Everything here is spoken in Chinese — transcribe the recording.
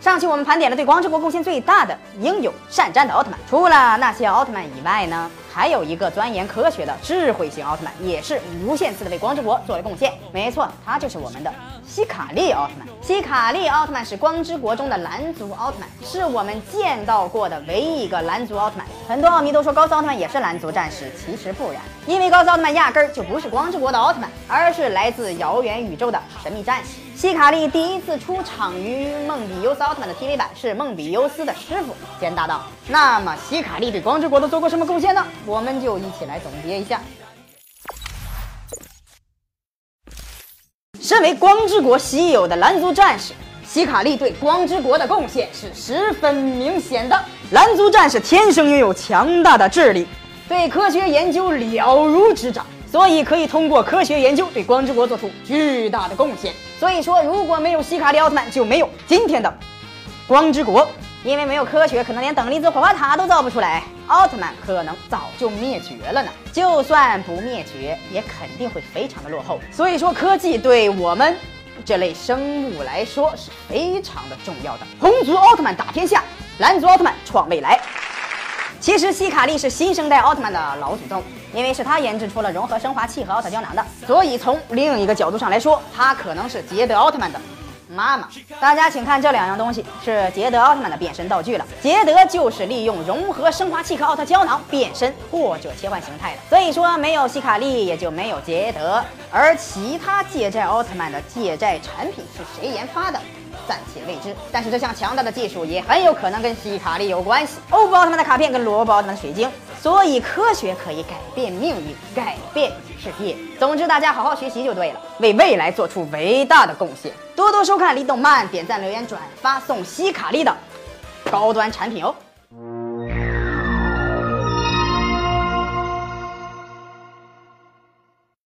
上期我们盘点了对光之国贡献最大的英勇善战的奥特曼，除了那些奥特曼以外呢，还有一个钻研科学的智慧型奥特曼，也是无限次的为光之国做了贡献。没错，他就是我们的希卡利奥特曼。希卡利奥特曼是光之国中的蓝族奥特曼，是我们见到过的唯一一个蓝族奥特曼。很多奥迷都说高斯奥特曼也是蓝族战士，其实不然，因为高斯奥特曼压根儿就不是光之国的奥特曼，而是来自遥远宇宙的神秘战士。希卡利第一次出场于梦比优斯奥特曼的 TV 版，是梦比优斯的师傅兼搭档。那么，希卡利对光之国都做过什么贡献呢？我们就一起来总结一下。身为光之国稀有的蓝族战士，希卡利对光之国的贡献是十分明显的。蓝族战士天生拥有强大的智力，对科学研究了如指掌。所以可以通过科学研究对光之国做出巨大的贡献。所以说，如果没有希卡利奥特曼，就没有今天的光之国。因为没有科学，可能连等离子火花塔都造不出来，奥特曼可能早就灭绝了呢。就算不灭绝，也肯定会非常的落后。所以说，科技对我们这类生物来说是非常的重要的。红族奥特曼打天下，蓝族奥特曼创未来。其实希卡利是新生代奥特曼的老祖宗，因为是他研制出了融合升华器和奥特胶囊的，所以从另一个角度上来说，他可能是捷德奥特曼的妈妈。大家请看这两样东西，是捷德奥特曼的变身道具了。捷德就是利用融合升华器和奥特胶囊变身或者切换形态的，所以说没有希卡利也就没有捷德。而其他借债奥特曼的借债产品是谁研发的？暂且未知，但是这项强大的技术也很有可能跟希卡利有关系。欧布奥特曼的卡片跟罗布奥特曼的水晶，所以科学可以改变命运，改变世界。总之，大家好好学习就对了，为未来做出伟大的贡献。多多收看李动漫，点赞、留言、转发，送希卡利的高端产品哦。